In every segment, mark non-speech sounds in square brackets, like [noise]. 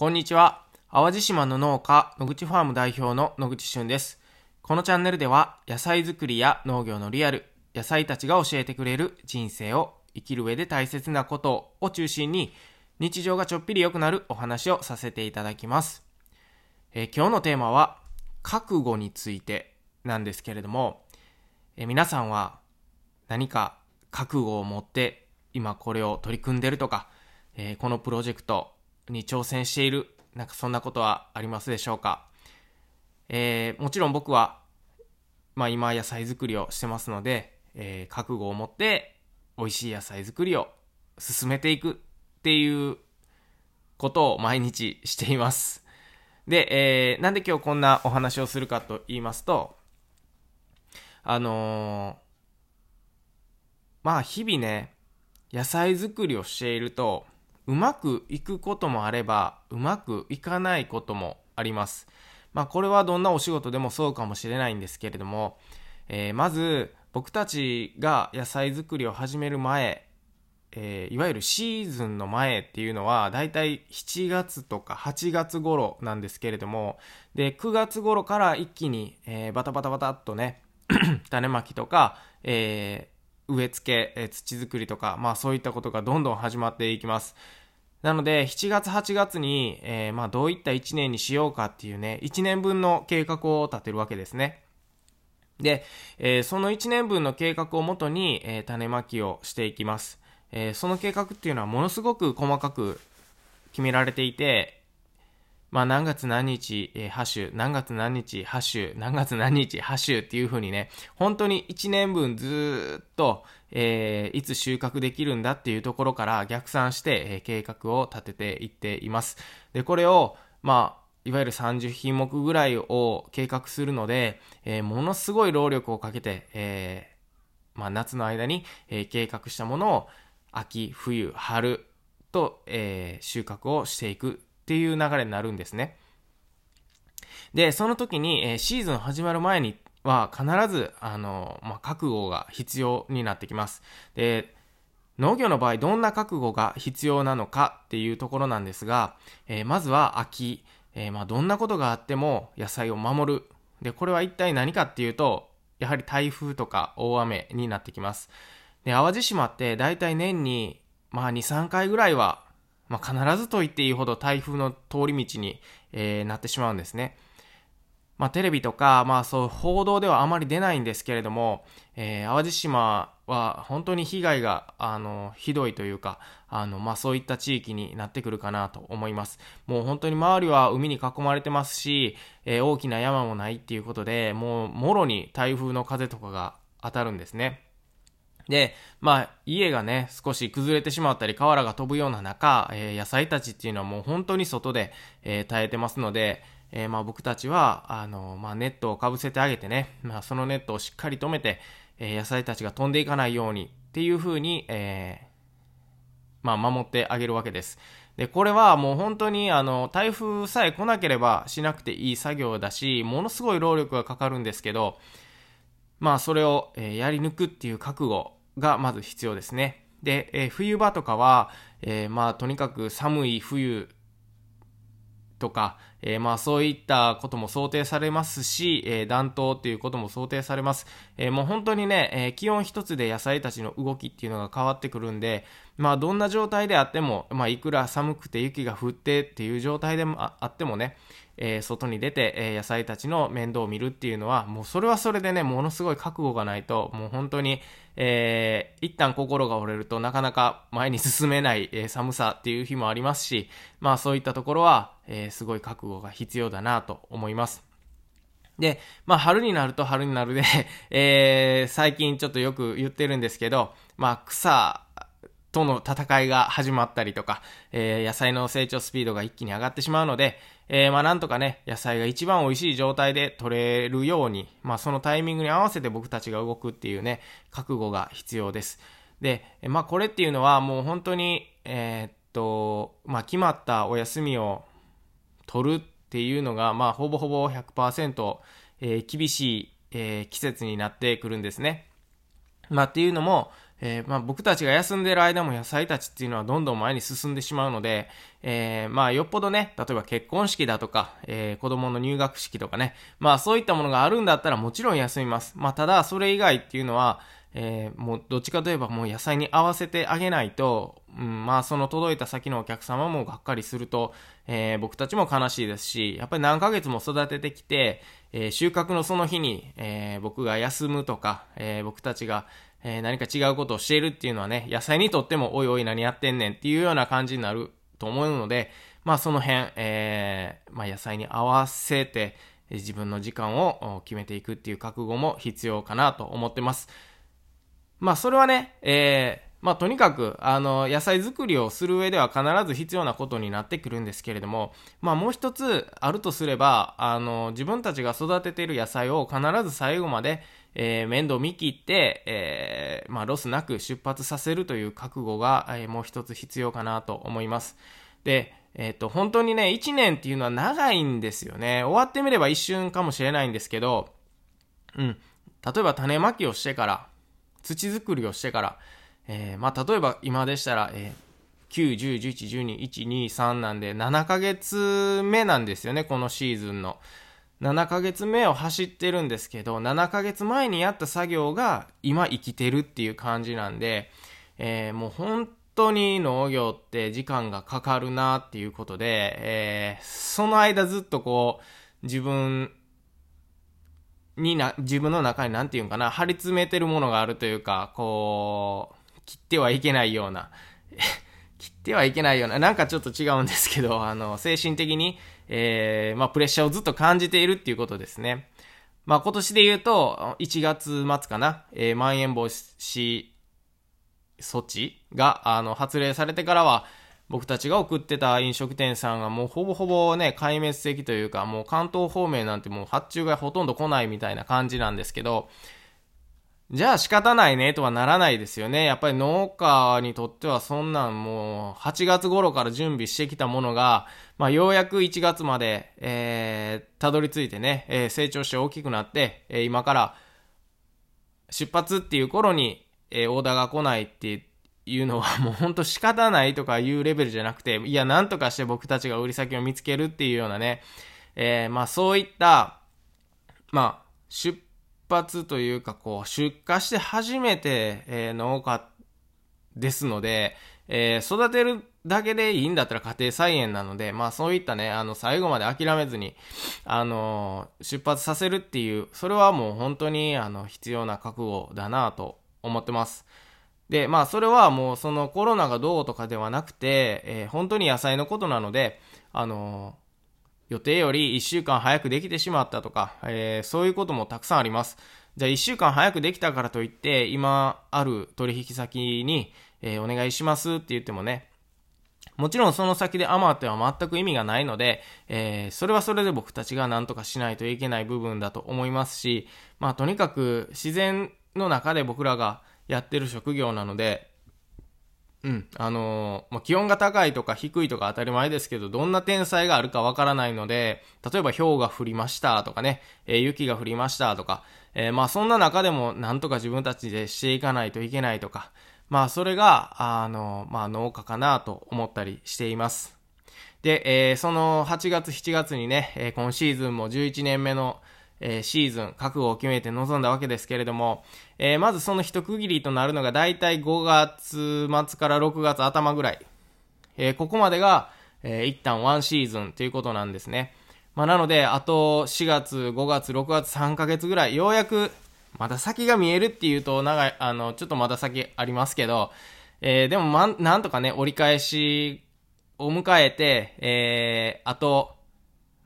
こんにちは。淡路島の農家、野口ファーム代表の野口俊です。このチャンネルでは、野菜作りや農業のリアル、野菜たちが教えてくれる人生を生きる上で大切なことを中心に、日常がちょっぴり良くなるお話をさせていただきます。えー、今日のテーマは、覚悟についてなんですけれども、えー、皆さんは何か覚悟を持って今これを取り組んでるとか、えー、このプロジェクトに挑戦している、なんかそんなことはありますでしょうか？えー、もちろん僕は、まあ今野菜作りをしてますので、えー、覚悟を持って美味しい野菜作りを進めていくっていうことを毎日しています。で、えー、なんで今日こんなお話をするかと言いますと、あのー、まあ日々ね、野菜作りをしていると、うまくいくこともあれば、うまくいかないこともあります。まあこれはどんなお仕事でもそうかもしれないんですけれども、えー、まず僕たちが野菜作りを始める前、えー、いわゆるシーズンの前っていうのは、だいたい7月とか8月頃なんですけれども、で、9月頃から一気に、えー、バタバタバタっとね、[clears throat] 種まきとか、えー、植え付け、え、土作りとか、まあそういったことがどんどん始まっていきます。なので、7月8月に、えー、まあどういった1年にしようかっていうね、1年分の計画を立てるわけですね。で、えー、その1年分の計画をもとに、えー、種まきをしていきます。えー、その計画っていうのはものすごく細かく決められていて、まあ何月何日、えー、ハッシュ、何月何日、ハッシュ、何月何日、ハッシュっていう風にね、本当に1年分ずっと、えー、いつ収穫できるんだっていうところから逆算して、えー、計画を立てていっています。で、これを、まあ、いわゆる30品目ぐらいを計画するので、えー、ものすごい労力をかけて、えー、まあ、夏の間に、えー、計画したものを秋、冬、春と、えー、収穫をしていくっていう流れになるんですね。で、その時に、えー、シーズン始まる前には必ず、あの、まあ、覚悟が必要になってきます。で、農業の場合どんな覚悟が必要なのかっていうところなんですが、えー、まずは秋、えー、まあ、どんなことがあっても野菜を守る。で、これは一体何かっていうと、やはり台風とか大雨になってきます。で、淡路島って大体年に、まあ2、3回ぐらいはまあ、必ずと言っていいほど台風の通り道に、えー、なってしまうんですね。まあ、テレビとか、まあ、そう、報道ではあまり出ないんですけれども、えー、淡路島は本当に被害が、あの、ひどいというか、あの、まあ、そういった地域になってくるかなと思います。もう本当に周りは海に囲まれてますし、えー、大きな山もないっていうことで、もう、もろに台風の風とかが当たるんですね。で、まあ、家がね、少し崩れてしまったり、瓦が飛ぶような中、えー、野菜たちっていうのはもう本当に外で、えー、耐えてますので、えー、まあ僕たちは、あの、まあネットをかぶせてあげてね、まあそのネットをしっかり止めて、えー、野菜たちが飛んでいかないようにっていう風に、えー、まあ守ってあげるわけです。で、これはもう本当にあの、台風さえ来なければしなくていい作業だし、ものすごい労力がかかるんですけど、まあそれを、えー、やり抜くっていう覚悟がまず必要ですね。で、えー、冬場とかは、えー、まあとにかく寒い冬とか、えー、まあそういったことも想定されますし、え、暖冬っていうことも想定されます。え、もう本当にね、え、気温一つで野菜たちの動きっていうのが変わってくるんで、まあどんな状態であっても、まあいくら寒くて雪が降ってっていう状態でもあってもね、え、外に出て、え、野菜たちの面倒を見るっていうのは、もうそれはそれでね、ものすごい覚悟がないと、もう本当に、えー、一旦心が折れるとなかなか前に進めない、えー、寒さっていう日もありますし、まあそういったところは、えー、すごい覚悟が必要だなと思います。で、まあ春になると春になるで [laughs] えー、最近ちょっとよく言ってるんですけど、まあ草との戦いが始まったりとか、えー、野菜の成長スピードが一気に上がってしまうので、えー、まあなんとかね、野菜が一番美味しい状態で取れるように、まあそのタイミングに合わせて僕たちが動くっていうね、覚悟が必要です。で、まあこれっていうのはもう本当に、えー、っと、まあ決まったお休みを取るっていうのが、まあほぼほぼ100%、えー、厳しい、えー、季節になってくるんですね。まあっていうのも、えー、まあ僕たちが休んでる間も野菜たちっていうのはどんどん前に進んでしまうので、えー、まあよっぽどね、例えば結婚式だとか、えー、子供の入学式とかね、まあそういったものがあるんだったらもちろん休みます。まあただそれ以外っていうのは、えー、もうどっちかといえばもう野菜に合わせてあげないと、うん、まあその届いた先のお客様もがっかりすると、えー、僕たちも悲しいですし、やっぱり何ヶ月も育ててきて、えー、収穫のその日に、えー、僕が休むとか、えー、僕たちが、えー、何か違うことをしているっていうのはね、野菜にとってもおいおい何やってんねんっていうような感じになると思うので、まあその辺、えー、まあ野菜に合わせて、自分の時間を決めていくっていう覚悟も必要かなと思ってます。まあそれはね、えー、まあとにかく、あの、野菜作りをする上では必ず必要なことになってくるんですけれども、まあもう一つあるとすれば、あの、自分たちが育てている野菜を必ず最後まで、えー、面倒見切って、えー、まあロスなく出発させるという覚悟が、えー、もう一つ必要かなと思います。で、えっ、と、本当にね、一年っていうのは長いんですよね。終わってみれば一瞬かもしれないんですけど、うん。例えば種まきをしてから、土作りをしてから、えー、まあ、例えば今でしたら、えー、9、10、11、12、1、2、3なんで、7ヶ月目なんですよね、このシーズンの。7ヶ月目を走ってるんですけど、7ヶ月前にやった作業が今生きてるっていう感じなんで、えー、もう本当に農業って時間がかかるなっていうことで、えー、その間ずっとこう、自分にな、自分の中になんて言うんかな、張り詰めてるものがあるというか、こう、切ってはいけないような、[laughs] 切ってはいけないような、なんかちょっと違うんですけど、あの、精神的に、えー、まあ、プレッシャーをずっと感じているっていうことですね。まあ、今年で言うと、1月末かな、えー、まん延防止措置が、あの、発令されてからは、僕たちが送ってた飲食店さんがもうほぼほぼね、壊滅的というか、もう関東方面なんてもう発注がほとんど来ないみたいな感じなんですけど、じゃあ仕方ないねとはならないですよね。やっぱり農家にとってはそんなんもう8月頃から準備してきたものが、まあようやく1月まで、えー、たどり着いてね、えー、成長して大きくなって、えー、今から出発っていう頃に、えー、オーダーが来ないっていうのは [laughs] もうほんと仕方ないとかいうレベルじゃなくて、いや、なんとかして僕たちが売り先を見つけるっていうようなね、えー、まあそういった、まあ、出発というか、こう、出荷して初めて、えー、農家ですので、えー、育てるだけでいいんだったら家庭菜園なので、まあそういったね、あの、最後まで諦めずに、あのー、出発させるっていう、それはもう本当に、あの、必要な覚悟だなと思ってます。で、まあそれはもうそのコロナがどうとかではなくて、えー、本当に野菜のことなので、あの、予定より1週間早くできてしまったとか、えー、そういうこともたくさんあります。じゃあ1週間早くできたからといって、今ある取引先に、えお願いしますって言ってもね、もちろんその先で余っては全く意味がないので、えー、それはそれで僕たちが何とかしないといけない部分だと思いますし、まあとにかく自然の中で僕らがやってる職業なので、うん。あのー、まあ、気温が高いとか低いとか当たり前ですけど、どんな天才があるかわからないので、例えば氷が降りましたとかね、えー、雪が降りましたとか、えー、まあそんな中でもなんとか自分たちでしていかないといけないとか、まあそれが、あの、まあ農家かなと思ったりしています。で、え、その8月7月にね、え、今シーズンも11年目の、え、シーズン、覚悟を決めて臨んだわけですけれども、え、まずその一区切りとなるのが大体5月末から6月頭ぐらい。え、ここまでが、え、一旦ワンシーズンということなんですね。まあ、なので、あと4月、5月、6月3ヶ月ぐらい、ようやく、まだ先が見えるっていうと、長い、あの、ちょっとまだ先ありますけど、えー、でもま、なんとかね、折り返しを迎えて、えー、あと、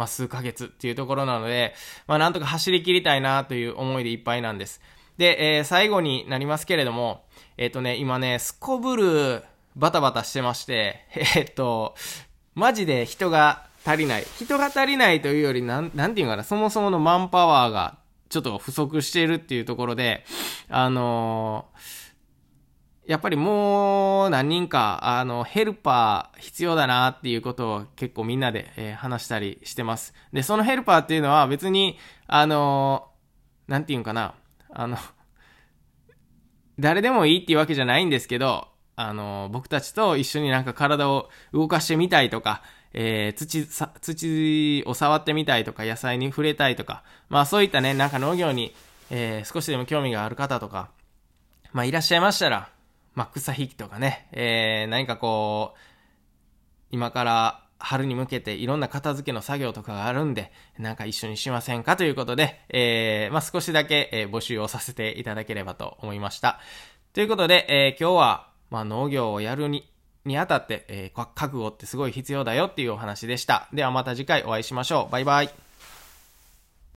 まあ、数ヶ月っていうところなので、まあ、なんとか走り切りたいなという思いでいっぱいなんです。で、えー、最後になりますけれども、えっ、ー、とね、今ね、すこぶるバタバタしてまして、えー、っと、マジで人が足りない。人が足りないというより、なん、なんていうかな、そもそものマンパワーがちょっと不足しているっていうところで、あのー、やっぱりもう何人か、あの、ヘルパー必要だなっていうことを結構みんなで、えー、話したりしてます。で、そのヘルパーっていうのは別に、あのー、なんていうんかな、あの、誰でもいいっていうわけじゃないんですけど、あの、僕たちと一緒になんか体を動かしてみたいとか、えー、土、土を触ってみたいとか、野菜に触れたいとか、まあそういったね、なんか農業に、えー、少しでも興味がある方とか、まあいらっしゃいましたら、まあ草引きとかね、えー、何かこう、今から春に向けていろんな片付けの作業とかがあるんで、なんか一緒にしませんかということで、えー、まあ少しだけ、え、募集をさせていただければと思いました。ということで、えー、今日は、まあ農業をやるに、にあたって、えー、覚悟ってすごい必要だよっていうお話でした。ではまた次回お会いしましょう。バイバイ。